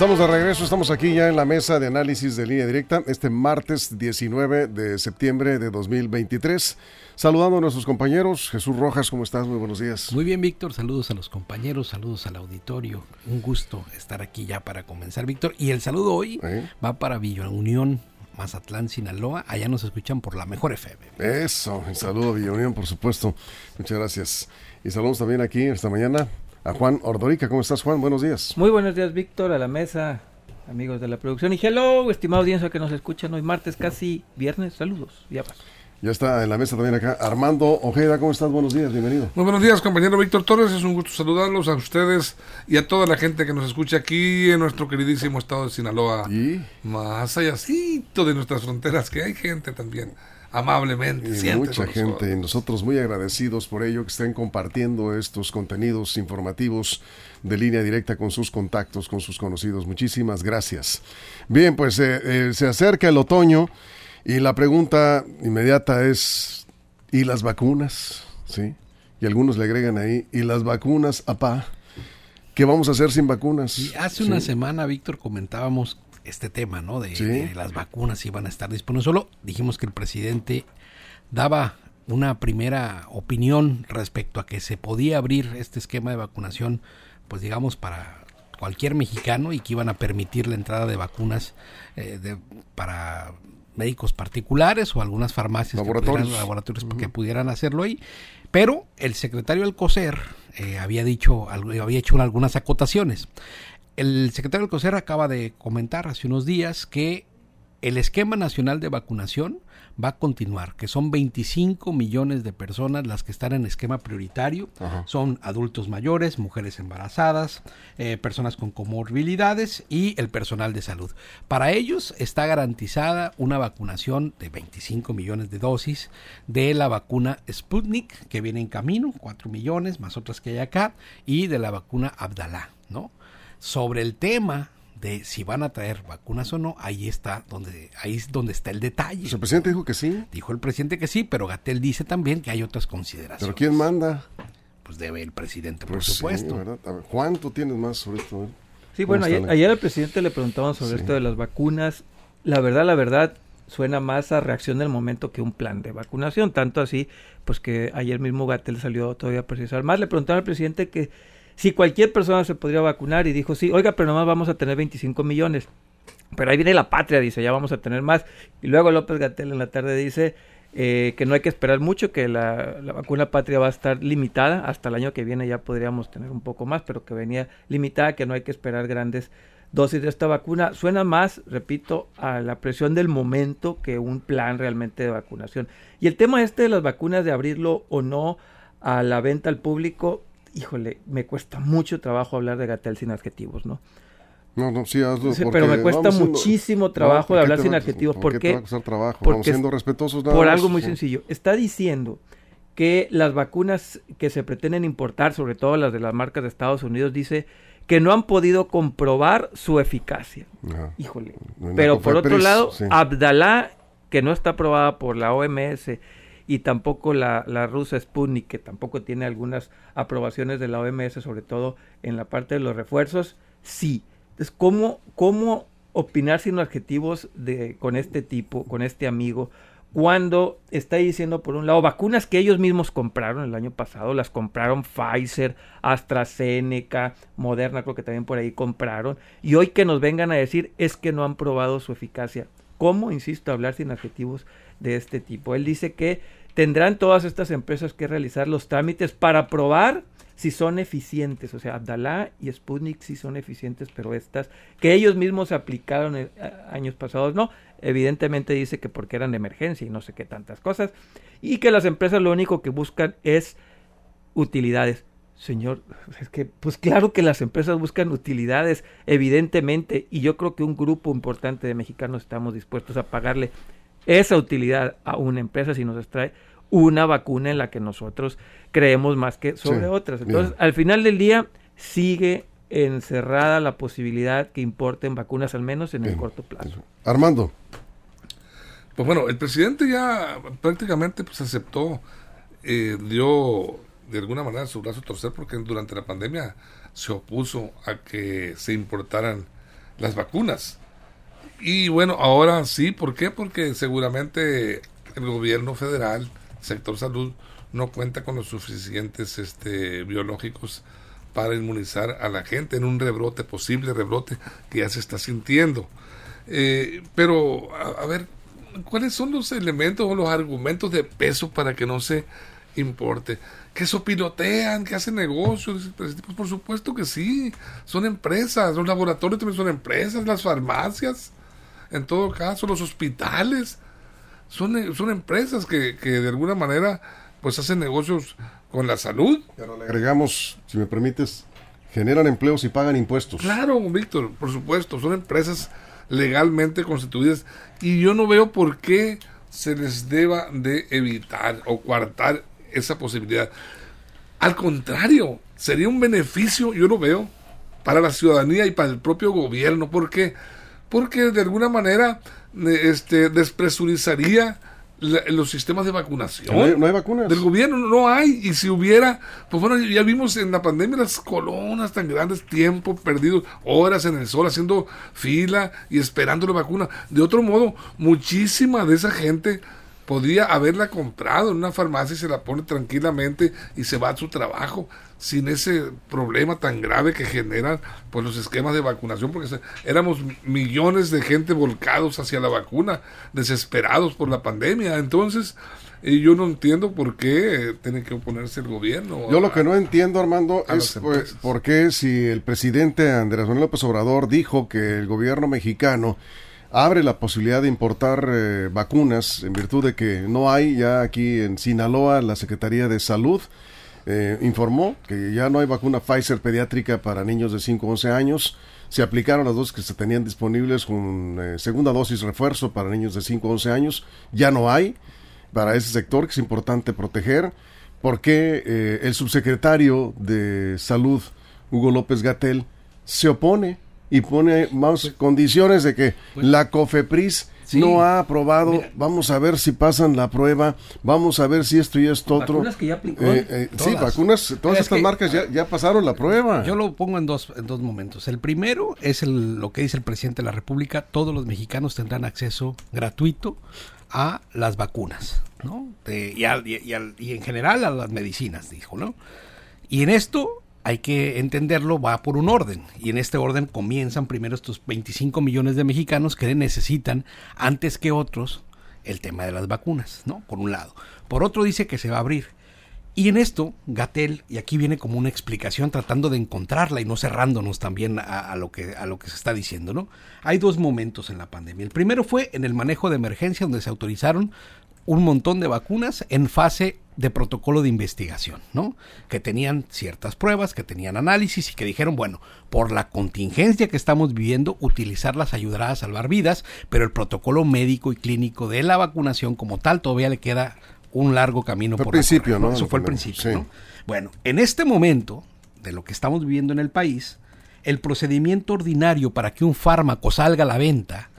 Estamos de regreso, estamos aquí ya en la mesa de análisis de línea directa este martes 19 de septiembre de 2023. Saludando a nuestros compañeros. Jesús Rojas, ¿cómo estás? Muy buenos días. Muy bien, Víctor. Saludos a los compañeros, saludos al auditorio. Un gusto estar aquí ya para comenzar, Víctor. Y el saludo hoy va para Villa Unión, Mazatlán, Sinaloa. Allá nos escuchan por la mejor FM. Eso, un saludo a Villa Unión, por supuesto. Muchas gracias. Y saludos también aquí esta mañana a Juan Ordorica. ¿Cómo estás, Juan? Buenos días. Muy buenos días, Víctor, a la mesa, amigos de la producción. Y hello, estimado audiencia que nos escuchan hoy martes, casi viernes. Saludos. Ya pasó. Ya está en la mesa también acá. Armando Ojeda, ¿cómo estás? Buenos días, bienvenido. Muy buenos días, compañero Víctor Torres. Es un gusto saludarlos a ustedes y a toda la gente que nos escucha aquí en nuestro queridísimo estado de Sinaloa. ¿Y? Más allácito de nuestras fronteras, que hay gente también amablemente. Y mucha gente, y nosotros muy agradecidos por ello que estén compartiendo estos contenidos informativos de línea directa con sus contactos, con sus conocidos. Muchísimas gracias. Bien, pues eh, eh, se acerca el otoño. Y la pregunta inmediata es, ¿y las vacunas? ¿Sí? Y algunos le agregan ahí, ¿y las vacunas, apá? ¿Qué vamos a hacer sin vacunas? Y hace una semana, Víctor, comentábamos este tema, ¿no? De, las vacunas si van a estar disponibles. Solo dijimos que el presidente daba una primera opinión respecto a que se podía abrir este esquema de vacunación, pues digamos, para cualquier mexicano y que iban a permitir la entrada de vacunas eh, de, para médicos particulares o algunas farmacias laboratorios que pudieran, laboratorios. que pudieran hacerlo ahí. Pero el secretario Alcocer eh, había dicho había hecho algunas acotaciones el secretario Alcocer acaba de comentar hace unos días que el esquema nacional de vacunación va a continuar, que son 25 millones de personas las que están en esquema prioritario. Son adultos mayores, mujeres embarazadas, eh, personas con comorbilidades y el personal de salud. Para ellos está garantizada una vacunación de 25 millones de dosis de la vacuna Sputnik, que viene en camino, 4 millones, más otras que hay acá, y de la vacuna Abdalá, ¿no? Sobre el tema de si van a traer vacunas o no, ahí está donde ahí es donde está el detalle. Pues el presidente dijo que sí. Dijo el presidente que sí, pero Gatel dice también que hay otras consideraciones. ¿Pero quién manda? Pues debe el presidente, por Pues supuesto. Sí, ¿verdad? A ver, Juan, tú tienes más sobre esto. Sí, ¿Cómo bueno, ayer, la- ayer al presidente le preguntaban sobre Sí. esto de las vacunas. La verdad, la verdad, suena más a reacción del momento que un plan de vacunación. Tanto así, pues que ayer mismo Gatel salió todavía a precisar más. Le preguntaron al presidente que si cualquier persona se podría vacunar y dijo, sí, oiga, pero nomás vamos a tener 25 millones. Pero ahí viene la patria, dice, ya vamos a tener más. Y luego López Gatel en la tarde dice eh, que no hay que esperar mucho, que la, la vacuna patria va a estar limitada. Hasta el año que viene ya podríamos tener un poco más, pero que venía limitada, que no hay que esperar grandes dosis de esta vacuna. Suena más, repito, a la presión del momento que un plan realmente de vacunación. Y el tema este de las vacunas, de abrirlo o no a la venta al público, híjole, me cuesta mucho trabajo hablar de Gatel sin adjetivos, ¿no? No, no, sí, hazlo. Sí, pero me cuesta siendo- muchísimo trabajo ¿por de hablar sin adjetivos. ¿Por ¿Por qué te va a costar trabajo? Porque Vamos siendo respetuosos nada Por más. algo muy Sí. sencillo. Está diciendo que las vacunas que se pretenden importar, sobre todo las de las marcas de Estados Unidos, dice que no han podido comprobar su eficacia. Ajá. Híjole. No Pero por otro lado, sí. Abdalá, que no está aprobada por la OMS y tampoco la, la rusa Sputnik, que tampoco tiene algunas aprobaciones de la OMS, sobre todo en la parte de los refuerzos, sí. Entonces, ¿cómo, cómo opinar sin adjetivos de, con este tipo, con este amigo, cuando está diciendo, por un lado, vacunas que ellos mismos compraron el año pasado, las compraron Pfizer, AstraZeneca, Moderna, creo que también por ahí compraron, y hoy que nos vengan a decir es que no han probado su eficacia. ¿Cómo, insisto, hablar sin adjetivos de este tipo? Él dice que tendrán todas estas empresas que realizar los trámites para probar si son eficientes, o sea, Abdalá y Sputnik sí son eficientes, pero estas que ellos mismos aplicaron a- años pasados no, evidentemente dice que porque eran de emergencia y no sé qué tantas cosas, y que las empresas lo único que buscan es utilidades. Señor, es que, pues claro que las empresas buscan utilidades, evidentemente, y yo creo que un grupo importante de mexicanos estamos dispuestos a pagarle esa utilidad a una empresa si nos extrae una vacuna en la que nosotros creemos más que sobre Sí, otras. bien. Entonces, al final del día, sigue encerrada la posibilidad que importen vacunas, al menos en el corto plazo. Armando. Pues bueno, el presidente ya prácticamente pues aceptó, eh, dio de alguna manera su brazo torcer porque durante la pandemia se opuso a que se importaran las vacunas. Y bueno, ahora sí, ¿por qué? Porque seguramente el gobierno federal, sector salud, no cuenta con los suficientes este, biológicos para inmunizar a la gente en un rebrote, posible rebrote que ya se está sintiendo. Eh, pero, a, ver, ¿cuáles son los elementos o los argumentos de peso para que no se importe? Que sopilotean, que hacen negocios. Pues, por supuesto que sí, son empresas, los laboratorios también son empresas, las farmacias, en todo caso, los hospitales. Son, son empresas que, que de alguna manera pues hacen negocios con la salud. Pero le agregamos, si me permites, generan empleos y pagan impuestos. Claro, Víctor, por supuesto, son empresas legalmente constituidas y yo no veo por qué se les deba de evitar o coartar esa posibilidad. Al contrario, sería un beneficio, yo lo veo, para la ciudadanía y para el propio gobierno. ¿Por qué? Porque de alguna manera este, despresurizaría los sistemas de vacunación. No hay, vacunas. Del gobierno no hay. Y si hubiera, pues bueno, ya vimos en la pandemia las colonas tan grandes, tiempo perdido, horas en el sol haciendo fila y esperando la vacuna. De otro modo, muchísima de esa gente podría haberla comprado en una farmacia y se la pone tranquilamente y se va a su trabajo sin ese problema tan grave que generan pues los esquemas de vacunación porque éramos millones de gente volcados hacia la vacuna desesperados por la pandemia entonces y yo no entiendo por qué tiene que oponerse el gobierno. Yo lo que no entiendo, Armando, es pues, por qué si el presidente Andrés Manuel López Obrador dijo que el gobierno mexicano abre la posibilidad de importar eh, vacunas en virtud de que no hay ya aquí en Sinaloa la Secretaría de Salud eh, informó que ya no hay vacuna Pfizer pediátrica para niños de 5 a 11 años. Se aplicaron las dosis que se tenían disponibles con eh, segunda dosis refuerzo para niños de 5 a 11 años. Ya no hay para ese sector que es importante proteger porque el subsecretario de Salud, Hugo López Gatel, se opone y pone más pues, condiciones de que pues, la COFEPRIS no ha aprobado, vamos a ver si pasan la prueba, vamos a ver si esto y esto otro. Vacunas que ya aplicó. Eh, eh, sí, vacunas, todas estas marcas ya, ya, pasaron la prueba. Yo lo pongo en dos, en dos momentos. El primero es el, lo que dice el presidente de la República, todos los mexicanos tendrán acceso gratuito a las vacunas, ¿no? y, y, y en general a las medicinas, dijo, ¿no? Y en esto hay que entenderlo, va por un orden. Y en este orden comienzan primero estos 25 millones de mexicanos que necesitan, antes que otros, el tema de las vacunas, ¿no? Por un lado. Por otro dice que se va a abrir. Y en esto, Gatel, y aquí viene como una explicación tratando de encontrarla y no cerrándonos también a, lo, que, a lo que se está diciendo, ¿no? Hay dos momentos en la pandemia. El primero fue en el manejo de emergencia, donde se autorizaron un montón de vacunas en fase de protocolo de investigación, ¿no? Que tenían ciertas pruebas, que tenían análisis y que dijeron, bueno, por la contingencia que estamos viviendo, utilizarlas ayudará a salvar vidas, pero el protocolo médico y clínico de la vacunación como tal todavía le queda un largo camino por principio, ¿no? Eso fue el principio, ¿no? Bueno, en este momento de lo que estamos viviendo en el país, el procedimiento ordinario para que un fármaco salga a la venta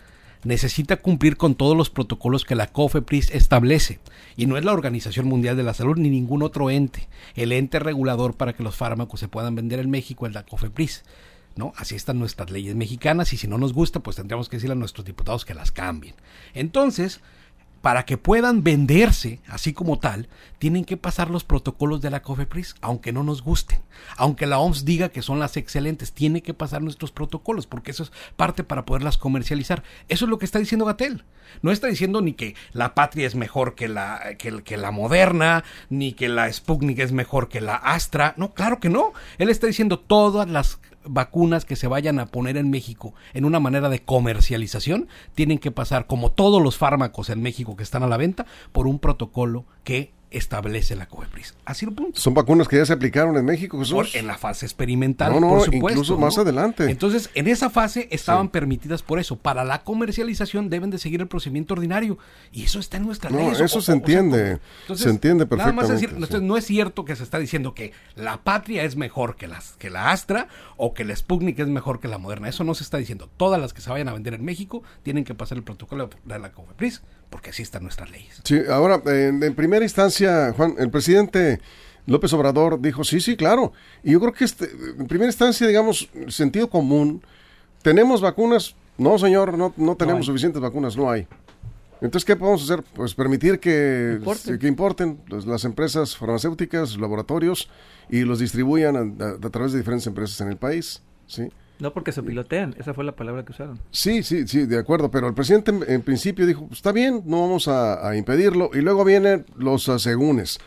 necesita cumplir con todos los protocolos que la COFEPRIS establece. Y no es la Organización Mundial de la Salud ni ningún otro ente. El ente regulador para que los fármacos se puedan vender en México es la COFEPRIS. ¿No? Así están nuestras leyes mexicanas y si no nos gusta, pues tendríamos que decirle a nuestros diputados que las cambien. Entonces, para que puedan venderse así como tal, tienen que pasar los protocolos de la COFEPRIS, aunque no nos gusten. Aunque la OMS diga que son las excelentes, tiene que pasar nuestros protocolos, porque eso es parte para poderlas comercializar. Eso es lo que está diciendo Gatel. No está diciendo ni que la patria es mejor que la, que, que la moderna, ni que la Sputnik es mejor que la Astra. No, claro que no. Él está diciendo todas las vacunas que se vayan a poner en México en una manera de comercialización tienen que pasar, como todos los fármacos en México que están a la venta, por un protocolo que establece la COFEPRIS. Así lo punto. Son vacunas que ya se aplicaron en México, Jesús. Por- en la fase experimental, No, no, por supuesto. incluso más ¿no? adelante. Entonces, en esa fase estaban permitidas por eso. Para la comercialización deben de seguir el procedimiento ordinario. Y eso está en nuestra No, ley. eso se entiende. Se entiende Nada más decir, perfectamente, entonces, sí. no es cierto que se está diciendo que la patria es mejor que, las, que la Astra o que la Sputnik es mejor que la Moderna. Eso no se está diciendo. Todas las que se vayan a vender en México tienen que pasar el protocolo de la COFEPRIS porque así están nuestras leyes. Sí, ahora, en, en primera instancia, Juan, el presidente López Obrador dijo, sí, sí, claro. Y yo creo que este, en primera instancia, digamos, sentido común, ¿tenemos vacunas? No, señor, no, no tenemos suficientes vacunas, no hay. Entonces, ¿qué podemos hacer? Pues permitir que Importen. que importen pues, las empresas farmacéuticas, laboratorios, y los distribuyan a, a- a través de diferentes empresas en el país. ¿sí? No porque se pilotean, esa fue la palabra que usaron. Sí, sí, sí, de acuerdo, pero el presidente en, en principio dijo, está bien, no vamos a, a impedirlo, y luego vienen los asegúnes.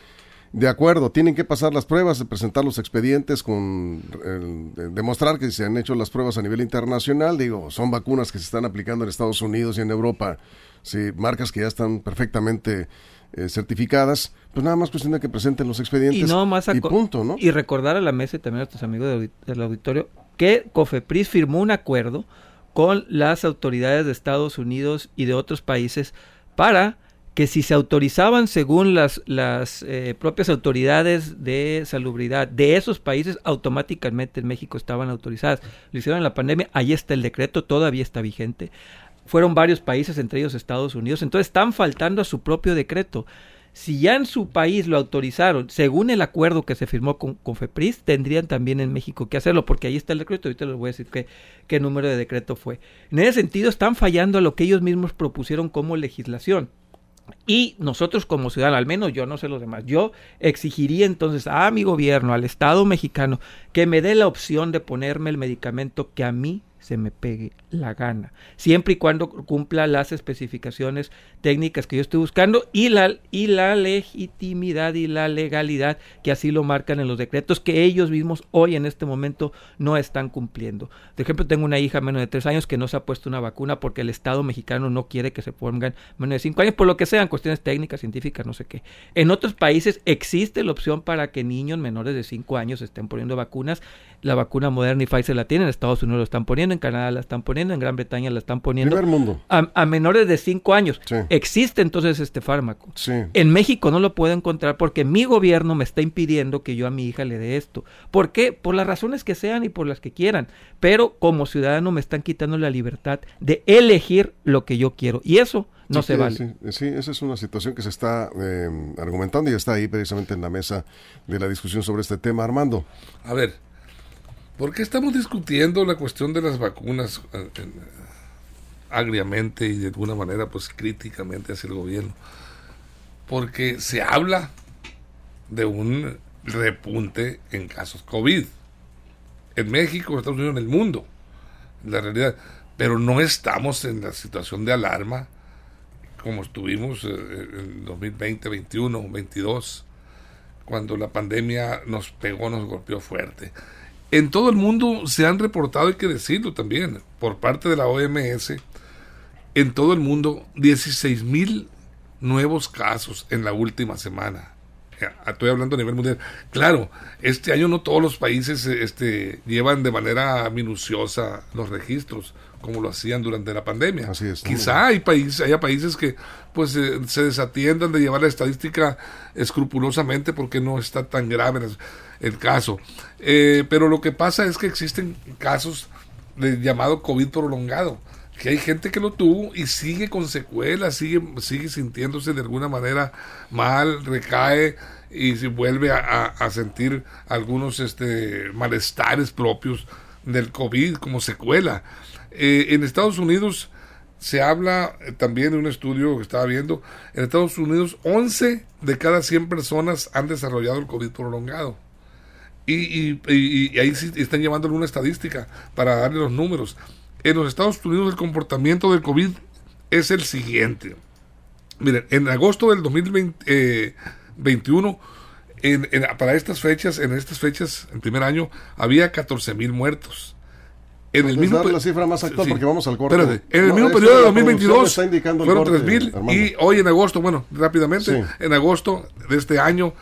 De acuerdo, tienen que pasar las pruebas, presentar los expedientes con el- de- demostrar que se han hecho las pruebas a nivel internacional. Digo, son vacunas que se están aplicando en Estados Unidos y en Europa, sí, marcas que ya están perfectamente eh, certificadas. Pues nada más cuestión de que presenten los expedientes Y no más y punto, ¿no? Y recordar a la mesa y también a tus amigos del auditorio que COFEPRIS firmó un acuerdo con las autoridades de Estados Unidos y de otros países para que si se autorizaban según las, las eh, propias autoridades de salubridad de esos países, automáticamente en México estaban autorizadas. Lo hicieron en la pandemia, ahí está el decreto, todavía está vigente. Fueron varios países, entre ellos Estados Unidos, entonces están faltando a su propio decreto. Si ya en su país lo autorizaron, según el acuerdo que se firmó con, con FEPRIS, tendrían también en México que hacerlo, porque ahí está el decreto, ahorita les voy a decir qué, qué número de decreto fue. En ese sentido, están fallando a lo que ellos mismos propusieron como legislación. Y nosotros como ciudadanos, al menos yo no sé los demás, yo exigiría entonces a mi gobierno, al Estado mexicano, que me dé la opción de ponerme el medicamento que a mí se me pegue la gana, siempre y cuando cumpla las especificaciones técnicas que yo estoy buscando y la, y la legitimidad y la legalidad que así lo marcan en los decretos que ellos mismos hoy en este momento no están cumpliendo. Por ejemplo, tengo una hija menos de tres años que no se ha puesto una vacuna porque el Estado mexicano no quiere que se pongan menos de cinco años, por lo que sean cuestiones técnicas, científicas, no sé qué. En otros países existe la opción para que niños menores de cinco años estén poniendo vacunas. La vacuna Moderna y Pfizer la tienen, en Estados Unidos lo están poniendo, en Canadá la están poniendo, en Gran Bretaña la están poniendo. Primer mundo. A, a menores de 5 años. Sí. Existe entonces este fármaco. Sí. En México no lo puedo encontrar porque mi gobierno me está impidiendo que yo a mi hija le dé esto. ¿Por qué? Por las razones que sean y por las que quieran. Pero como ciudadano me están quitando la libertad de elegir lo que yo quiero. Y eso no Sí, se sí, vale. Sí, sí, esa es una situación que se está eh, argumentando y está ahí precisamente en la mesa de la discusión sobre este tema. Armando, A ver, ¿por qué estamos discutiendo la cuestión de las vacunas eh, eh, agriamente y de alguna manera pues críticamente hacia el gobierno? Porque se habla de un repunte en casos COVID en México, en Estados Unidos, en el mundo, la realidad. Pero no estamos en la situación de alarma como estuvimos eh, en 2020, 21, 22 cuando la pandemia nos pegó, nos golpeó fuerte. En todo el mundo se han reportado, hay que decirlo también, por parte de la OMS, en todo el mundo 16 mil nuevos casos en la última semana. Eh, Estoy hablando a nivel mundial. Claro, este año no todos los países eh, este, llevan de manera minuciosa los registros como lo hacían durante la pandemia. Así es. Quizá hay países, haya países que pues eh, se desatiendan de llevar la estadística escrupulosamente porque no está tan grave el, el caso. Eh, pero lo que pasa es que existen casos de llamado COVID prolongado, que hay gente que lo tuvo y sigue con secuelas, sigue, sigue sintiéndose de alguna manera mal, recae y se vuelve a, sentir algunos este, malestares propios del COVID como secuela. Eh, en Estados Unidos se habla eh, también de un estudio que estaba viendo, en Estados Unidos 11 de cada 100 personas han desarrollado el COVID prolongado. Y, y- ahí sí están llevando alguna estadística para darle los números. En los Estados Unidos el comportamiento del COVID es el siguiente. Miren, en agosto del 2021, en, en- para estas fechas, en estas fechas, en primer año, había 14 mil muertos. En el mismo dar la cifra más actual Sí. porque vamos al corte. Espérate, en el No, mismo periodo de la producción 2022 está indicando el fueron corte, 3.000 Armando. y hoy en agosto, bueno, rápidamente, Sí. en agosto de este año,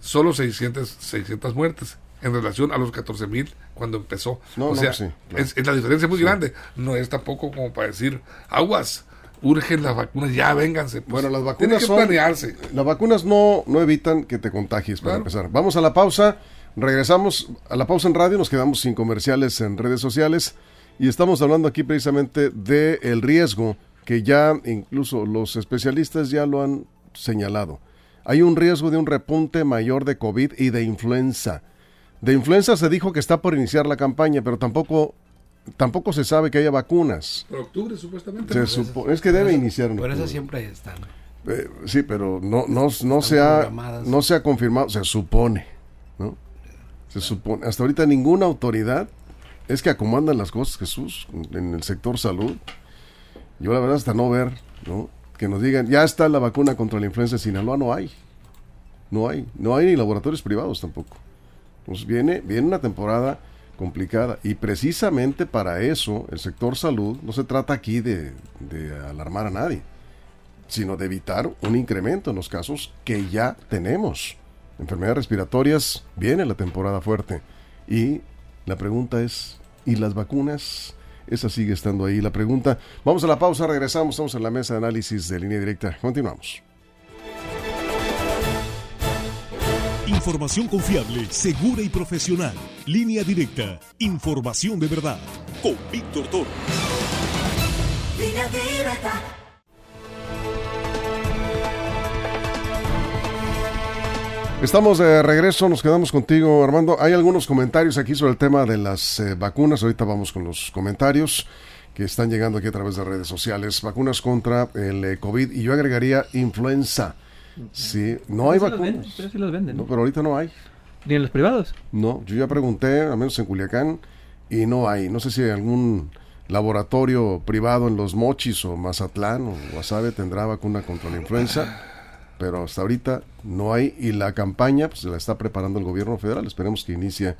solo 600, 600 muertes en relación a los 14.000 cuando empezó. No, o no, sea, sí, claro. es, es la diferencia muy grande. No es tampoco como para decir, aguas, urgen las vacunas, ya vénganse. Pues, Bueno, las vacunas que son... planearse. Las vacunas no, no evitan que te contagies, para Claro. empezar. Vamos a la pausa, regresamos a la pausa en radio, nos quedamos sin comerciales en redes sociales y estamos hablando aquí precisamente del el riesgo que ya incluso los especialistas ya lo han señalado. Hay un riesgo de un repunte mayor de COVID y de influenza. De influenza se dijo que está por iniciar la campaña, pero tampoco, tampoco se sabe que haya vacunas. Por octubre, supuestamente. Se supo- es que debe iniciar. en Por eso siempre están. Eh, sí, pero no, no, no, se ha, no se ha confirmado, se supone, ¿no? Se supone. Hasta ahorita ninguna autoridad, es que acomodan las cosas, Jesús, en el sector salud. Yo la verdad hasta no ver, ¿no? Que nos digan, ya está la vacuna contra la influenza en Sinaloa, no hay. No hay. No hay ni laboratorios privados tampoco. Pues viene, viene una temporada complicada y precisamente para eso el sector salud no se trata aquí de, de alarmar a nadie sino de evitar un incremento en los casos que ya tenemos. Enfermedades respiratorias, viene la temporada fuerte. Y la pregunta es, ¿y las vacunas? Esa sigue estando ahí la pregunta. Vamos a la pausa, regresamos, estamos en la mesa de análisis de línea directa. Continuamos. Información confiable, segura y profesional. Línea directa. Información de verdad. Con Víctor Toro. Línea directa. Estamos de regreso, nos quedamos contigo Armando. Hay algunos comentarios aquí sobre el tema de las eh, vacunas. Ahorita vamos con los comentarios que están llegando aquí a través de redes sociales. Vacunas contra el eh, COVID y yo agregaría influenza. Sí, no hay venden, vacunas. pero sí los venden. No, pero ahorita no hay. Ni en los privados. No, yo ya pregunté, al menos en Culiacán, y no hay. No sé si hay algún laboratorio privado en Los Mochis o Mazatlán o Guasave tendrá vacuna contra la influenza, pero hasta ahorita no hay y la campaña pues, se la está preparando el gobierno federal. Esperemos que inicie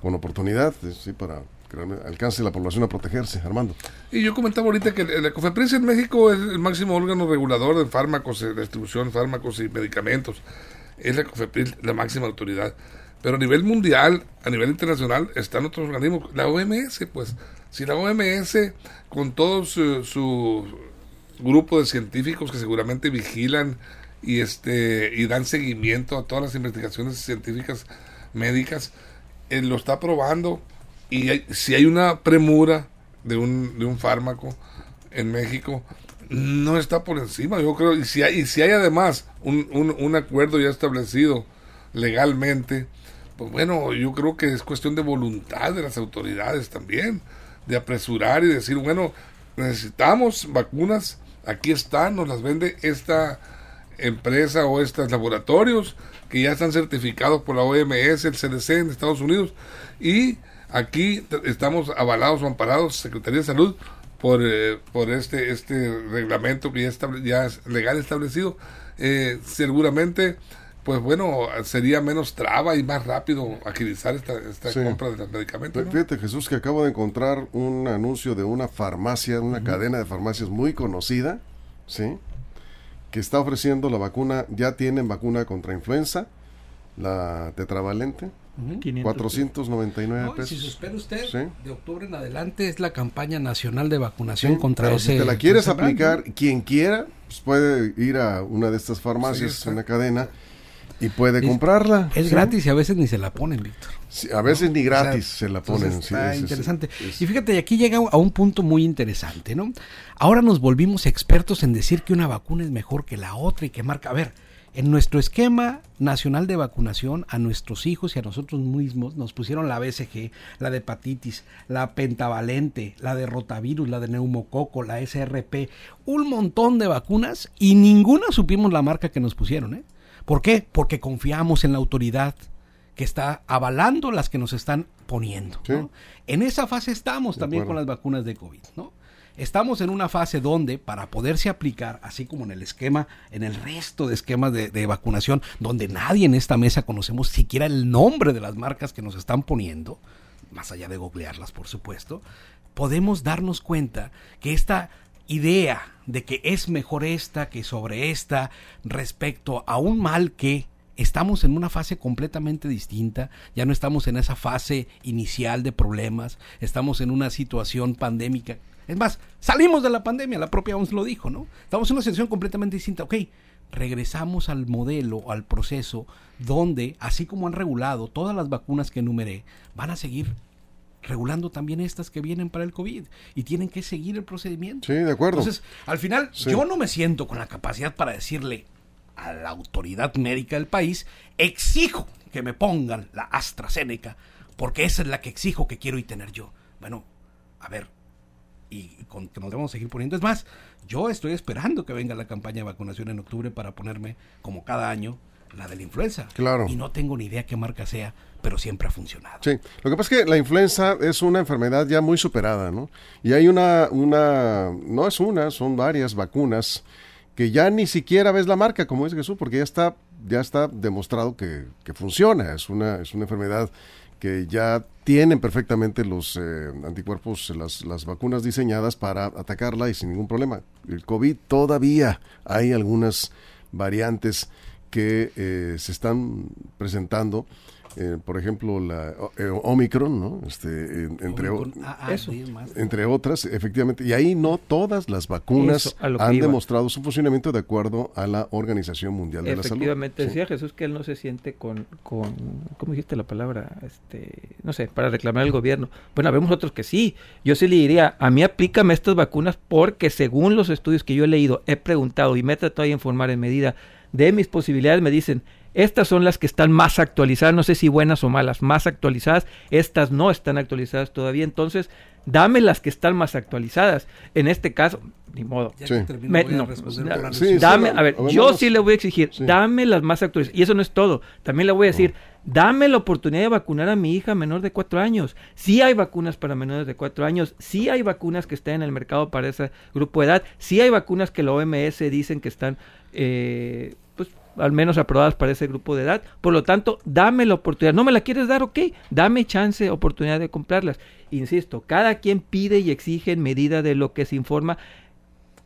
con oportunidad, sí, para alcance la población a protegerse. Armando. Y yo comentaba ahorita que la COFEPRIS en México es el máximo órgano regulador de fármacos, de distribución de fármacos y medicamentos. Es la COFEPRIS la máxima autoridad. Pero a nivel mundial, a nivel internacional, están otros organismos. La OMS, pues, si la OMS, con todo su, su grupo de científicos que seguramente vigilan y este y dan seguimiento a todas las investigaciones científicas médicas, eh, lo está probando y hay- si hay una premura de un, de un fármaco en México, no está por encima, yo creo, y si hay, y si hay además un, un, un acuerdo ya establecido legalmente, pues bueno, yo creo que es cuestión de voluntad de las autoridades también, de apresurar y decir, bueno, necesitamos vacunas, aquí están, nos las vende esta empresa o estos laboratorios que ya están certificados por la OMS, el CDC en Estados Unidos y aquí estamos avalados o amparados, Secretaría de Salud, por, eh, por este, este reglamento que ya, estable- ya es legal establecido. Eh, seguramente, pues bueno, sería menos traba y más rápido agilizar esta, esta Sí. compra de los medicamentos. ¿no? Fíjate Jesús que acabo de encontrar un anuncio de una farmacia, una cadena de farmacias muy conocida, ¿sí? Que está ofreciendo la vacuna, ya tienen vacuna contra influenza, la tetravalente, 500. 499 No, y si pesos. suspende usted, Sí. de octubre en adelante es la campaña nacional de vacunación Sí, contra pero ese. si te la quieres aplicar, ¿no? quien quiera, pues puede ir a una de estas farmacias, Sí, está. una cadena, y puede Es- comprarla. Es ¿sí? gratis y a veces ni se la ponen, Víctor. Sí, a veces ni O sea, gratis se la ponen. está es- es- interesante. es- Y fíjate, y aquí llega a un punto muy interesante, ¿no? Ahora nos volvimos expertos en decir que una vacuna es mejor que la otra y que marca. A ver, en nuestro esquema nacional de vacunación, a nuestros hijos y a nosotros mismos nos pusieron la BCG, la de hepatitis, la pentavalente, la de rotavirus, la de neumococo, la SRP, un montón de vacunas y ninguna supimos la marca que nos pusieron, ¿eh? ¿Por qué? Porque confiamos en la autoridad que está avalando las que nos están poniendo. Sí. ¿no? En esa fase estamos De también con las vacunas de COVID, ¿no? Estamos en una fase donde, para poderse aplicar, así como en el esquema, en el resto de esquemas de, vacunación, donde nadie en esta mesa conocemos siquiera el nombre de las marcas que nos están poniendo, más allá de googlearlas, por supuesto, podemos darnos cuenta que esta idea de que es mejor esta que sobre esta respecto a un mal que estamos en una fase completamente distinta, ya no estamos en esa fase inicial de problemas, estamos en una situación pandémica. Es más, salimos de la pandemia, la propia OMS lo dijo, ¿no? Estamos en una situación completamente distinta. Ok, regresamos al modelo, al proceso, donde, así como han regulado todas las vacunas que enumeré, van a seguir regulando también estas que vienen para el COVID y tienen que seguir el procedimiento. Sí, de acuerdo. Entonces, al final, Sí. yo no me siento con la capacidad para decirle a la autoridad médica del país, exijo que me pongan la AstraZeneca, porque esa es la que exijo que quiero y tener yo. Bueno, a ver, y con que nos vamos a seguir poniendo. Es más, yo estoy esperando que venga la campaña de vacunación en octubre para ponerme, como cada año, la de la influenza. Claro. Y no tengo ni idea qué marca sea, pero siempre ha funcionado. Sí, lo que pasa es que la influenza es una enfermedad ya muy superada, ¿no? Y hay una, una, no es una, son varias vacunas que ya ni siquiera ves la marca, como dice Jesús, porque ya está, ya está demostrado que, que funciona. Es una, es una enfermedad que ya tienen perfectamente los eh, anticuerpos, las, las vacunas diseñadas para atacarla y sin ningún problema. El COVID todavía hay algunas variantes que eh, se están presentando. Eh, por ejemplo, la eh, Omicron, ¿no? Este, en- entre, o- Con AA, Eso. sí, más. entre otras, efectivamente. Y ahí no todas las vacunas Eso, han iba. demostrado su funcionamiento de acuerdo a la Organización Mundial de la Salud. Efectivamente, Sí. decía Jesús que él no se siente con, con, ¿cómo dijiste la palabra? Este, no sé, para reclamar al gobierno. Bueno, vemos otros que sí. Yo sí le diría, a mí aplícame estas vacunas porque según los estudios que yo he leído, he preguntado y me he tratado de informar en medida de mis posibilidades, me dicen, estas son las que están más actualizadas, no sé si buenas o malas, más actualizadas, estas no están actualizadas todavía, entonces dame las que están más actualizadas. En este caso, ni modo. Ya Sí. que termino, Me- a no, responder da- por la sí, dame, sí, a ver, a ver, yo vamos. sí le voy a exigir, Sí. dame las más actualizadas. Y eso no es todo. También le voy a decir, dame la oportunidad de vacunar a mi hija menor de cuatro años. Sí hay vacunas para menores de cuatro años, sí hay vacunas que están en el mercado para ese grupo de edad, sí hay vacunas que la OMS dicen que están, eh, pues, al menos aprobadas para ese grupo de edad. Por lo tanto, dame la oportunidad. ¿No me la quieres dar? Ok, dame chance, oportunidad de comprarlas. Insisto, cada quien pide y exige en medida de lo que se informa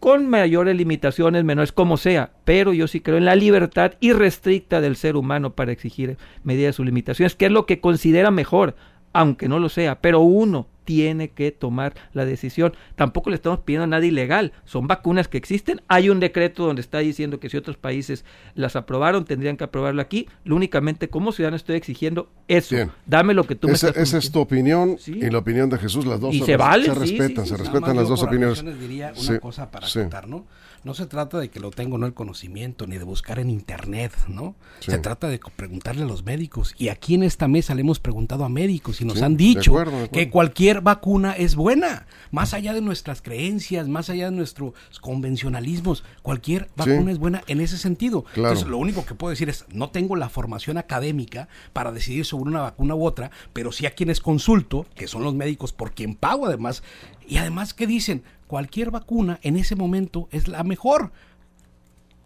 con mayores limitaciones, menores, como sea, pero yo sí creo en la libertad irrestricta del ser humano para exigir medidas de sus limitaciones, que es lo que considera mejor, aunque no lo sea, pero uno tiene que tomar la decisión. Tampoco le estamos pidiendo nada ilegal, son vacunas que existen, hay un decreto donde está diciendo que si otros países las aprobaron, tendrían que aprobarlo aquí, lo únicamente como ciudadano estoy exigiendo eso, Bien. dame lo que tú me estás esa es tu opinión Sí. y la opinión de Jesús, las dos Y se, vale, se sí, respetan, sí, se respetan las dos opiniones. diría una cosa para sí. acotar, ¿no? No se trata de que lo tengo no el conocimiento ni de buscar en internet, ¿no? Sí. Se trata de preguntarle a los médicos y aquí en esta mesa le hemos preguntado a médicos y nos Sí, han de dicho acuerdo, de acuerdo. que cualquier vacuna es buena, más allá de nuestras creencias, más allá de nuestros convencionalismos, cualquier vacuna es buena en ese sentido. Claro. Entonces, lo único que puedo decir es, no tengo la formación académica para decidir sobre una vacuna u otra, pero sí a quienes consulto, que son los médicos por quien pago además, y además que dicen, cualquier vacuna en ese momento es la mejor.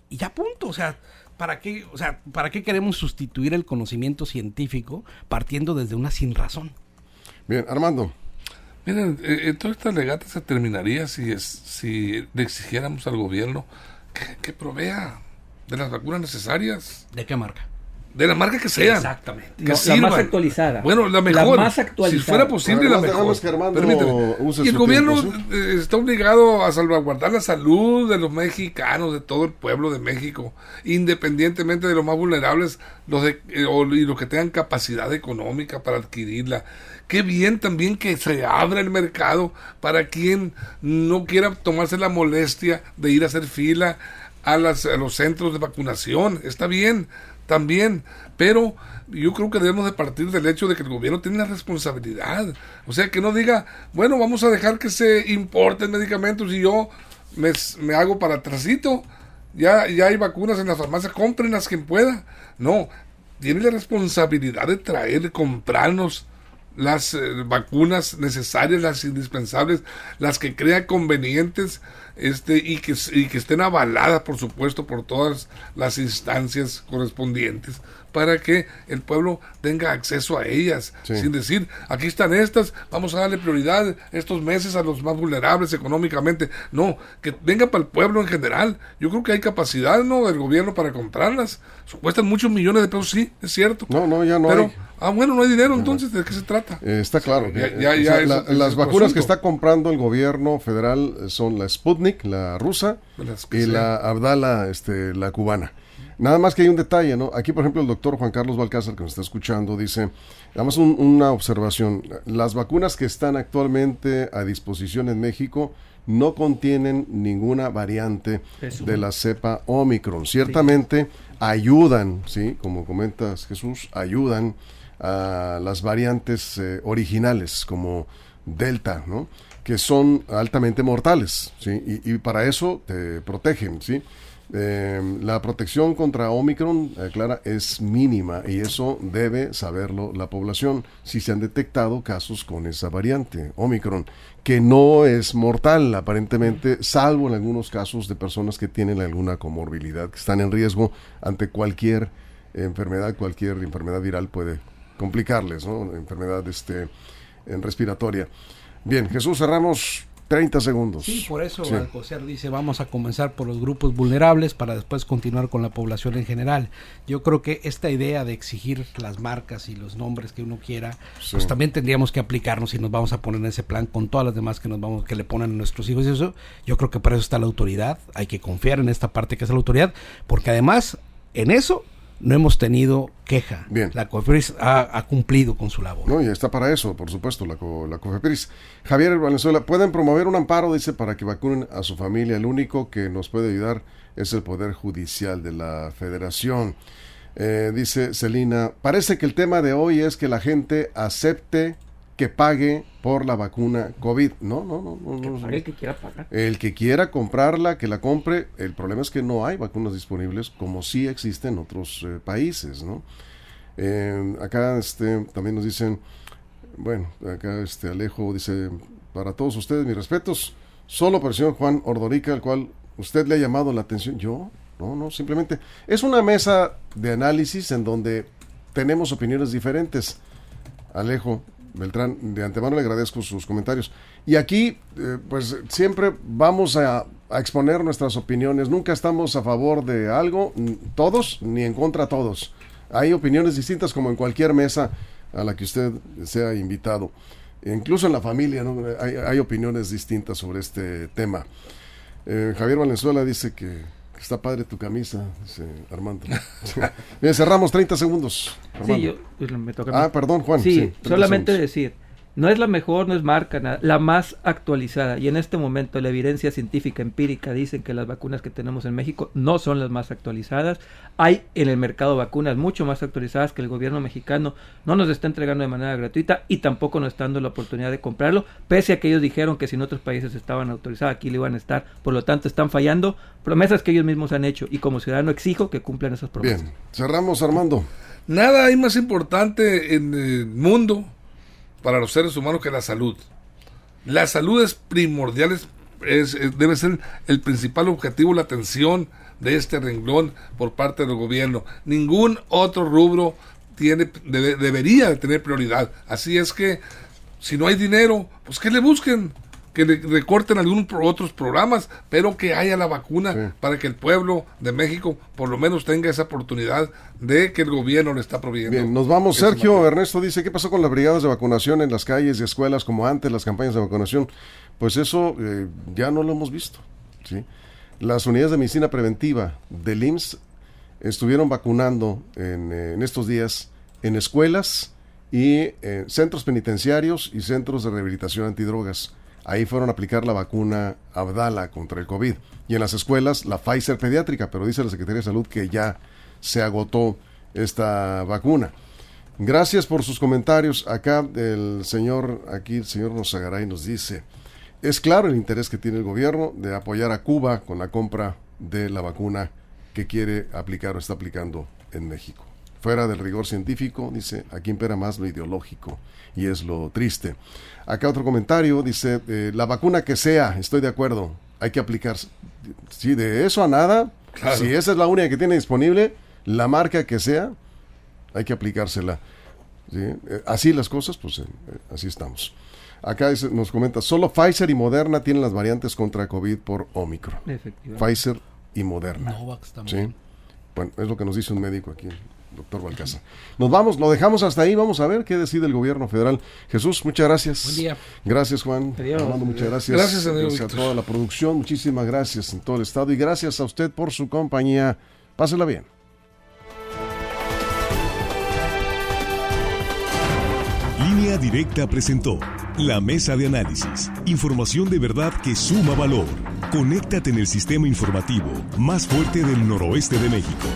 Y ya punto, o sea, ¿para qué, o sea, ¿para qué queremos sustituir el conocimiento científico partiendo desde una sin razón? Bien, Armando. Miren, eh, eh, toda esta legata se terminaría si, es, si le exigiéramos al gobierno que, que provea de las vacunas necesarias, ¿De qué marca? De la marca que sea. Exactamente. Que No, la sirvan. más actualizada. Bueno, la La mejor. más actualizada. Si fuera posible, Además, la mejor. que Permíteme. Y el gobierno tiempo, eh, está obligado a salvaguardar la salud de los mexicanos, de todo el pueblo de México, independientemente de los más vulnerables los de, eh, o- y los que tengan capacidad económica para adquirirla. Qué bien también que se abra el mercado para quien no quiera tomarse la molestia de ir a hacer fila a, las, a los centros de vacunación. Está bien, también, pero yo creo que debemos de partir del hecho de que el gobierno tiene una responsabilidad. O sea, que no diga, bueno, vamos a dejar que se importen medicamentos y yo me, me hago para atrasito. Ya, ya hay vacunas en las farmacias, cómprenlas quien pueda. No, tiene la responsabilidad de traer, comprarnos las eh, vacunas necesarias, las indispensables, las que crea convenientes este y que, y que estén avaladas, por supuesto, por todas las instancias correspondientes para que el pueblo tenga acceso a ellas, Sí. sin decir, aquí están estas, vamos a darle prioridad estos meses a los más vulnerables económicamente. No, que venga para el pueblo en general. Yo creo que hay capacidad, ¿no?, del gobierno para comprarlas. Cuestan muchos millones de pesos, sí, es cierto. No, no, ya no Pero, hay. ah, bueno, no hay dinero, entonces, ¿de qué se trata? Eh, está claro. Ya- ya- ya o sea, es- la- es las vacunas que está comprando el gobierno federal son la Sputnik, la rusa, y la Abdala, este, la cubana. Nada más que hay un detalle, ¿no? Aquí, por ejemplo, el doctor Juan Carlos Balcázar, que nos está escuchando, dice, damos un- una observación. Las vacunas que están actualmente a disposición en México no contienen ninguna variante de la cepa Omicron. Ciertamente ayudan, ¿sí? Como comentas Jesús, ayudan a las variantes eh, originales como Delta, ¿no? Que son altamente mortales, ¿sí? Y, y para eso te protegen, ¿sí? Eh, la protección contra Omicron, eh, Clara, es mínima y eso debe saberlo la población si se han detectado casos con esa variante Omicron, que no es mortal aparentemente, salvo en algunos casos de personas que tienen alguna comorbilidad, que están en riesgo ante cualquier enfermedad, cualquier enfermedad viral puede complicarles, ¿no? Enfermedad este, en respiratoria. Bien, Jesús, cerramos 30 segundos. Sí, por eso Sí. Alcocer dice vamos a comenzar por los grupos vulnerables para después continuar con la población en general. Yo creo que esta idea de exigir las marcas y los nombres que uno quiera, Sí. pues también tendríamos que aplicarnos y nos vamos a poner en ese plan con todas las demás que nos vamos que le ponen a nuestros hijos y eso. Yo creo que para eso está la autoridad. Hay que confiar en esta parte que es la autoridad, porque además en eso no hemos tenido queja. Bien. La COFEPRIS ha, ha cumplido con su labor. No, y está para eso, por supuesto, la, co- la COFEPRIS. Javier Valenzuela, pueden promover un amparo, dice, para que vacunen a su familia. El único que nos puede ayudar es el Poder Judicial de la Federación. Eh, dice Celina, parece que el tema de hoy es que la gente acepte que pague por la vacuna COVID. No, no, no. no. Pague el que quiera pagar. El que quiera comprarla, que la compre. El problema es que no hay vacunas disponibles como sí existen en otros eh, países, ¿no? Eh, acá este, también nos dicen, bueno, acá este Alejo dice, para todos ustedes mis respetos, solo para el señor Juan Ordorica, al cual usted le ha llamado la atención. Yo, no, no, simplemente es una mesa de análisis en donde tenemos opiniones diferentes. Alejo Beltrán, de antemano le agradezco sus comentarios. Y aquí, eh, pues siempre vamos a, exponer nuestras opiniones. Nunca estamos a favor de algo, todos, ni en contra todos. Hay opiniones distintas como en cualquier mesa a la que usted sea invitado. Incluso en la familia ¿no? hay, hay opiniones distintas sobre este tema. Eh, Javier Valenzuela dice que está padre tu camisa, dice Armando. Bien, cerramos 30 segundos. Sí, Armando. yo, pues, me toca. Ah, perdón, Juan. Sí, 30 solamente segundos. decir, no es la mejor, no es marca, nada, la más actualizada. Y en este momento la evidencia científica empírica dicen que las vacunas que tenemos en México no son las más actualizadas. Hay en el mercado vacunas mucho más actualizadas que el gobierno mexicano no nos está entregando de manera gratuita y tampoco nos está dando la oportunidad de comprarlo, pese a que ellos dijeron que si en otros países estaban autorizadas, aquí le iban a estar. Por lo tanto, están fallando promesas que ellos mismos han hecho y como ciudadano exijo que cumplan esas promesas. Bien, cerramos Armando. Nada hay más importante en el mundo para los seres humanos que la salud. La salud es primordial, es, debe ser el principal objetivo, la atención de este renglón por parte del gobierno. Ningún otro rubro tiene, debe- debería de tener prioridad. Así es que, si no hay dinero, pues que le busquen, que recorten algunos otros programas, pero que haya la vacuna Sí. para que el pueblo de México por lo menos tenga esa oportunidad de que el gobierno le está proveyendo. Bien, nos vamos. Sergio. Ernesto dice, ¿qué pasó con las brigadas de vacunación en las calles y escuelas como antes, las campañas de vacunación? Pues eso eh, ya no lo hemos visto. ¿sí? Las unidades de medicina preventiva del IMSS estuvieron vacunando en, eh, en estos días en escuelas y eh, centros penitenciarios y centros de rehabilitación antidrogas. Ahí fueron a aplicar la vacuna Abdala contra el COVID. Y en las escuelas la Pfizer pediátrica, pero dice la Secretaría de Salud que ya se agotó esta vacuna. Gracias por sus comentarios. Acá el señor, aquí el señor Nosagaray nos dice, es claro el interés que tiene el gobierno de apoyar a Cuba con la compra de la vacuna que quiere aplicar o está aplicando en México. Fuera del rigor científico, dice, aquí impera más lo ideológico y es lo triste. Acá otro comentario, dice, eh, la vacuna que sea, estoy de acuerdo, hay que aplicar. Sí, de eso a nada, Claro. si esa es la única que tiene disponible, la marca que sea, hay que aplicársela. ¿sí? Eh, así las cosas, pues eh, eh, así estamos. Acá nos comenta, solo Pfizer y Moderna tienen las variantes contra COVID por Omicron. Efectivamente. Pfizer y Moderna. Novavax también. Sí. Bueno, es lo que nos dice un médico aquí, doctor Balcázar. Nos vamos, lo dejamos hasta ahí, vamos a ver qué decide el gobierno federal. Jesús, muchas gracias. Buen día. Gracias, Juan. Adiós. Armando, muchas gracias. Gracias, amigo Gracias a toda la producción, muchísimas gracias en todo el estado y gracias a usted por su compañía. Pásela bien. Línea Directa presentó la mesa de análisis. Información de verdad que suma valor. Conéctate en el sistema informativo más fuerte del noroeste de México.